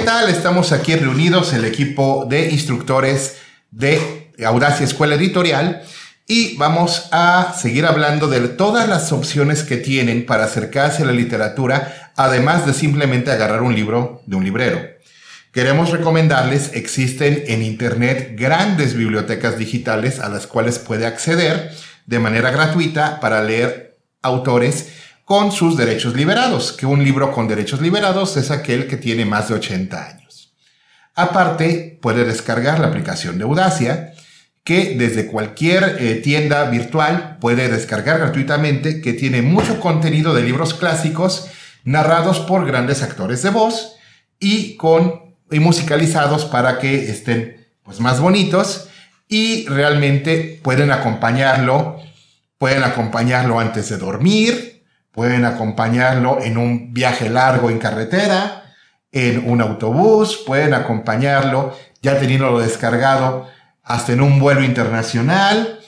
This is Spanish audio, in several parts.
¿qué tal? Estamos aquí reunidos el equipo de instructores de Audacia Escuela Editorial y vamos a seguir hablando de todas las opciones que tienen para acercarse a la literatura, además de simplemente agarrar un libro de un librero. Queremos recomendarles, existen en Internet grandes bibliotecas digitales a las cuales puede acceder de manera gratuita para leer autores con sus derechos liberados, que un libro con derechos liberados es aquel que tiene más de 80 años. Aparte, puede descargar la aplicación de Audacia, que desde cualquier eh, tienda virtual puede descargar gratuitamente, que tiene mucho contenido de libros clásicos narrados por grandes actores de voz y con y musicalizados para que estén pues más bonitos y realmente pueden acompañarlo, pueden acompañarlo antes de dormir, pueden acompañarlo en un viaje largo en carretera, en un autobús, pueden acompañarlo ya teniéndolo descargado hasta en un vuelo internacional,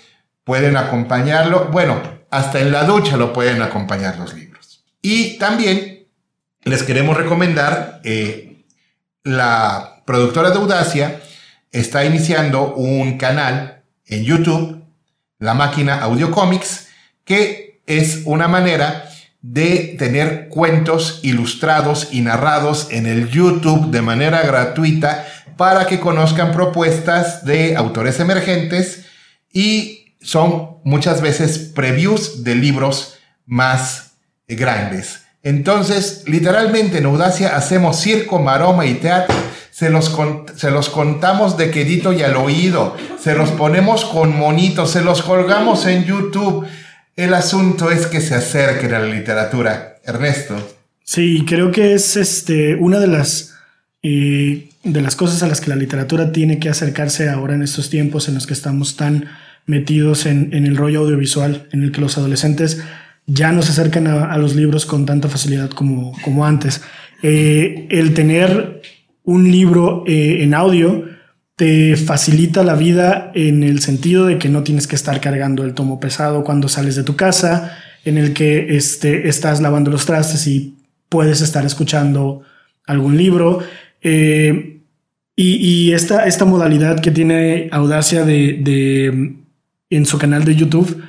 pueden acompañarlo, bueno, hasta en la ducha lo pueden acompañar los libros. Y también les queremos recomendar, eh, la productora de Audacia está iniciando un canal en YouTube, la máquina Audio Comics, que es una manera de tener cuentos ilustrados y narrados en el YouTube de manera gratuita para que conozcan propuestas de autores emergentes y son muchas veces previews de libros más grandes. Entonces, literalmente en Audacia hacemos circo, maroma y teatro. Se los, se los contamos de quedito y al oído. Se los ponemos con monitos. Se los colgamos en YouTube. El asunto es que se acerquen a la literatura. Ernesto. Sí, creo que es este, una de las y de las cosas a las que la literatura tiene que acercarse ahora en estos tiempos en los que estamos tan metidos en, el rollo audiovisual, en el que los adolescentes ya no se acercan a, los libros con tanta facilidad como, como antes. Eh, el tener un libro eh, en audio te facilita la vida en el sentido de que no tienes que estar cargando el tomo pesado cuando sales de tu casa, en el que este, estás lavando los trastes y puedes estar escuchando algún libro. Eh, y, esta, esta, modalidad que tiene Audacia de, en su canal de YouTube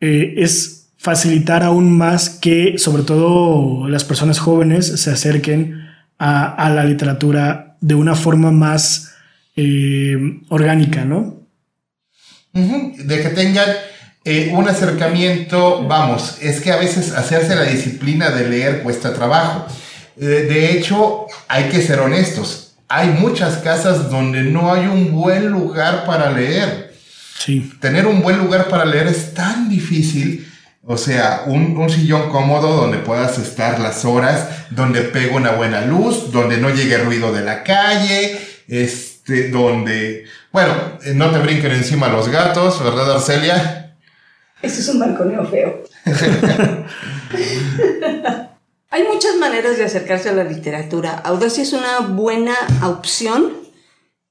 eh, es facilitar aún más que sobre todo las personas jóvenes se acerquen a, la literatura de una forma más eh, orgánica, ¿no? De que tengan un acercamiento, vamos, es que a veces hacerse la disciplina de leer cuesta trabajo. De hecho, hay que ser honestos. Hay muchas casas donde no hay un buen lugar para leer. Sí. Tener un buen lugar para leer es tan difícil. O sea, un, sillón cómodo donde puedas estar las horas, donde pegue una buena luz, donde no llegue ruido de la calle, este, donde, bueno, eh, no te brinquen encima los gatos, ¿verdad, Arcelia? Ese es un balconeo feo. Hay muchas maneras de acercarse a la literatura. Audacia es una buena opción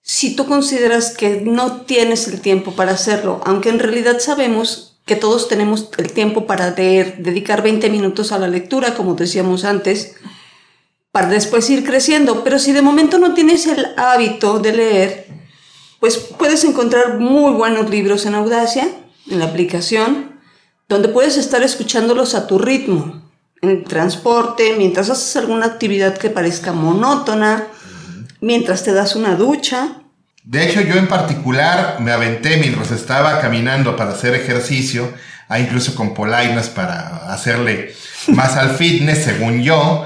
si tú consideras que no tienes el tiempo para hacerlo, aunque en realidad sabemos que todos tenemos el tiempo para leer, dedicar 20 minutos a la lectura, como decíamos antes, para después ir creciendo. Pero si de momento no tienes el hábito de leer, pues puedes encontrar muy buenos libros en Audacia, en la aplicación, donde puedes estar escuchándolos a tu ritmo en transporte, mientras haces alguna actividad que parezca monótona, mientras te das una ducha. De hecho, yo en particular me aventé mientras estaba caminando para hacer ejercicio, hay incluso con polainas para hacerle más al fitness, según yo.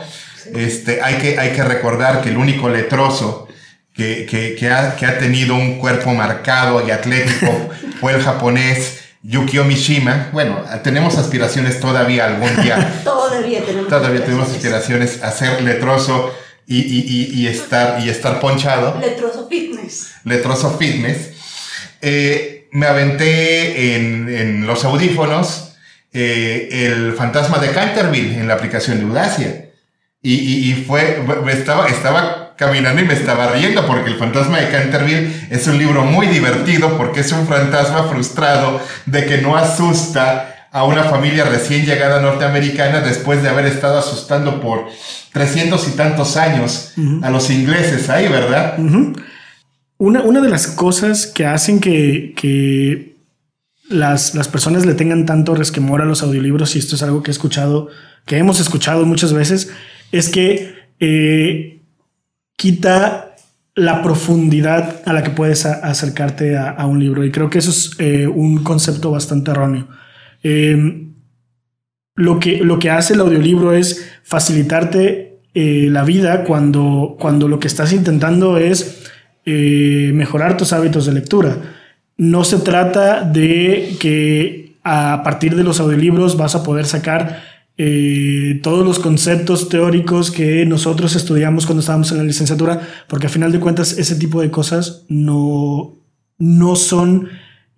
Este, hay, que, hay que recordar que el único letroso que, que, que, ha, que ha tenido un cuerpo marcado y atlético fue el japonés Yukio Mishima. Bueno, tenemos aspiraciones todavía algún día. todavía tenemos. Todavía tenemos aspiraciones a ser letroso y, y, y, estar, y estar ponchado. Letroso Fitness. Letroso Fitness. Eh, me aventé en, en los audífonos eh, el fantasma de Canterville en la aplicación de Audacia. Y, y, fue, estaba, estaba caminando y me estaba riendo porque El fantasma de Canterville es un libro muy divertido porque es un fantasma frustrado de que no asusta a una familia recién llegada norteamericana después de haber estado asustando por trescientos y tantos años a los ingleses ahí, ¿verdad? una, una, de las cosas que hacen que, que las, las, personas le tengan tanto resquemor a los audiolibros, y esto es algo que he escuchado, que hemos escuchado muchas veces, es que eh, quita la profundidad a la que puedes acercarte a, un libro. Y creo que eso es eh, un concepto bastante erróneo. Eh, lo, que, lo que hace el audiolibro es facilitarte la vida cuando, cuando lo que estás intentando es mejorar tus hábitos de lectura. No se trata de que a partir de los audiolibros vas a poder sacar eh, todos los conceptos teóricos que nosotros estudiamos cuando estábamos en la licenciatura, porque a final de cuentas ese tipo de cosas no, no son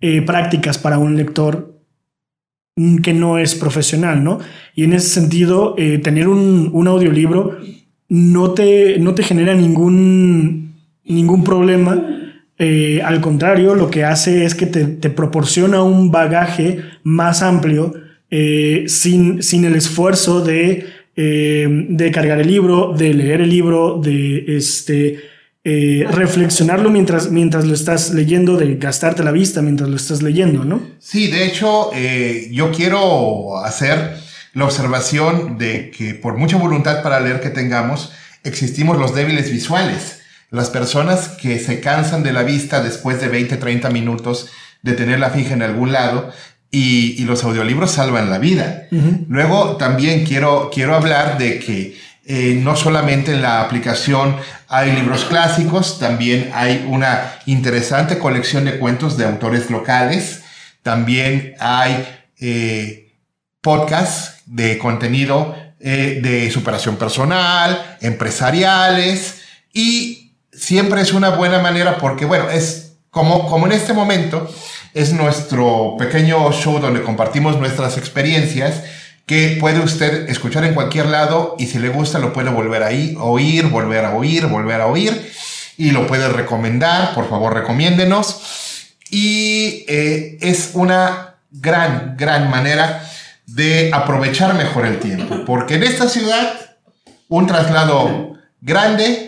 eh, prácticas para un lector que no es profesional, ¿no? Y en ese sentido, eh, tener un, un, audiolibro no te, no te genera ningún, ningún problema. al contrario, lo que hace es que te, te proporciona un bagaje más amplio eh, sin, sin, el esfuerzo de, eh, de, cargar el libro, de leer el libro, de este, eh, reflexionarlo mientras, mientras lo estás leyendo, de gastarte la vista mientras lo estás leyendo, ¿no? Sí, de hecho, yo quiero hacer la observación de que por mucha voluntad para leer que tengamos, existimos los débiles visuales. Las personas que se cansan de la vista después de 20, 30 minutos de tenerla fija en algún lado y, los audiolibros salvan la vida. Luego también quiero, quiero hablar de que eh, no solamente en la aplicación hay libros clásicos, también hay una interesante colección de cuentos de autores locales, también hay eh, podcasts de contenido eh, de superación personal, empresariales, y siempre es una buena manera porque, bueno, es como, como en este momento, es nuestro pequeño show donde compartimos nuestras experiencias que puede usted escuchar en cualquier lado y si le gusta lo puede volver a oír, volver a oír, volver a oír y lo puede recomendar, por favor recomiéndenos. Y eh, es una gran, gran manera de aprovechar mejor el tiempo, porque en esta ciudad un traslado grande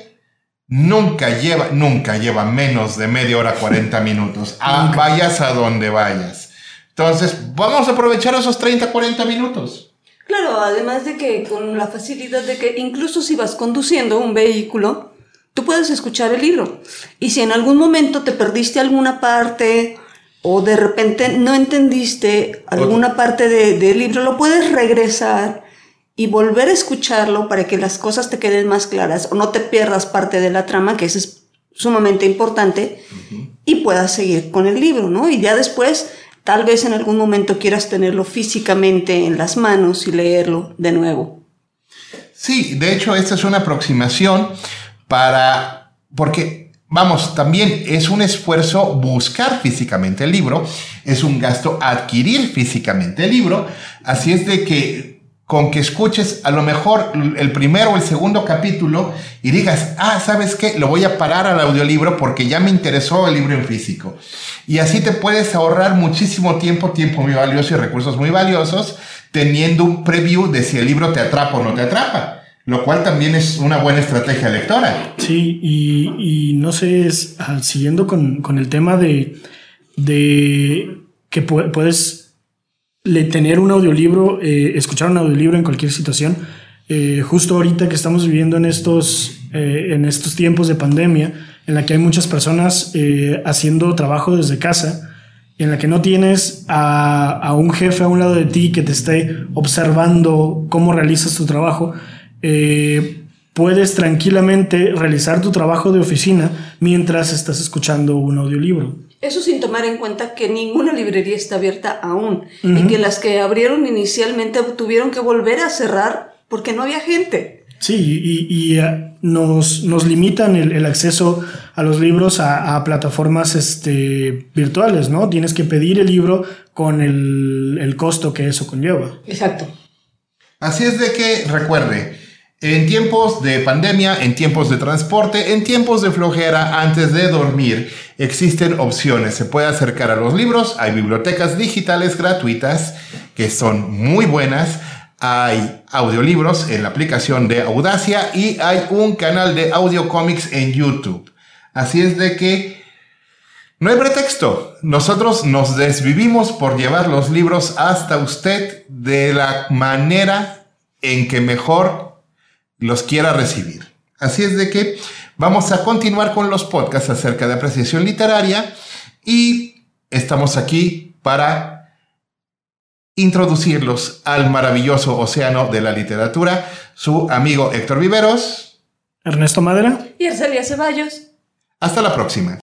nunca lleva, nunca lleva menos de media hora, 40 minutos. Ah, vayas a donde vayas. Entonces, vamos a aprovechar esos 30, 40 minutos. Claro, además de que con la facilidad de que incluso si vas conduciendo un vehículo, tú puedes escuchar el libro. Y si en algún momento te perdiste alguna parte o de repente no entendiste alguna parte del libro, lo puedes regresar y volver a escucharlo para que las cosas te queden más claras o no te pierdas parte de la trama, que eso es sumamente importante, y puedas seguir con el libro, ¿no? Y ya después, tal vez en algún momento quieras tenerlo físicamente en las manos y leerlo de nuevo. Sí, de hecho, esta es una aproximación para, porque Vamos, también es un esfuerzo buscar físicamente el libro, es un gasto adquirir físicamente el libro, así es de que con que escuches a lo mejor el primero o el segundo capítulo y digas, ah, ¿sabes qué? Lo voy a parar al audiolibro porque ya me interesó el libro en físico. Y así te puedes ahorrar muchísimo tiempo, tiempo muy valioso y recursos muy valiosos, teniendo un preview de si el libro te atrapa o no te atrapa. Lo cual también es una buena estrategia lectora. Sí, y, no sé, es, ah, siguiendo con, con, el tema de, de que puedes tener un audiolibro, eh, escuchar un audiolibro en cualquier situación. Eh, justo ahorita que estamos viviendo en estos, eh, en estos tiempos de pandemia, en la que hay muchas personas haciendo trabajo desde casa, en la que no tienes a, a, un jefe a un lado de ti que te esté observando cómo realizas tu trabajo, puedes tranquilamente realizar tu trabajo de oficina mientras estás escuchando un audiolibro. Eso sin tomar en cuenta que ninguna librería está abierta aún y que las que abrieron inicialmente tuvieron que volver a cerrar porque no había gente. Sí, y, eh, nos, nos, limitan el, acceso a los libros a, plataformas este, virtuales, ¿no? Tienes que pedir el libro con el, el costo que eso conlleva. Exacto. Así es de que recuerde, en tiempos de pandemia, en tiempos de transporte, en tiempos de flojera, antes de dormir, existen opciones. Se puede acercar a los libros, hay bibliotecas digitales gratuitas que son muy buenas. Hay audiolibros en la aplicación de Audacia y hay un canal de audio comics en YouTube. Así es de que no hay pretexto. Nosotros nos desvivimos por llevar los libros hasta usted de la manera en que mejor los quiera recibir. Así es de que vamos a continuar con los podcasts acerca de apreciación literaria y estamos aquí para introducirlos al maravilloso océano de la literatura. Su amigo Héctor Viveros. Ernesto Madera. Y Arcelia Ceballos. Hasta la próxima.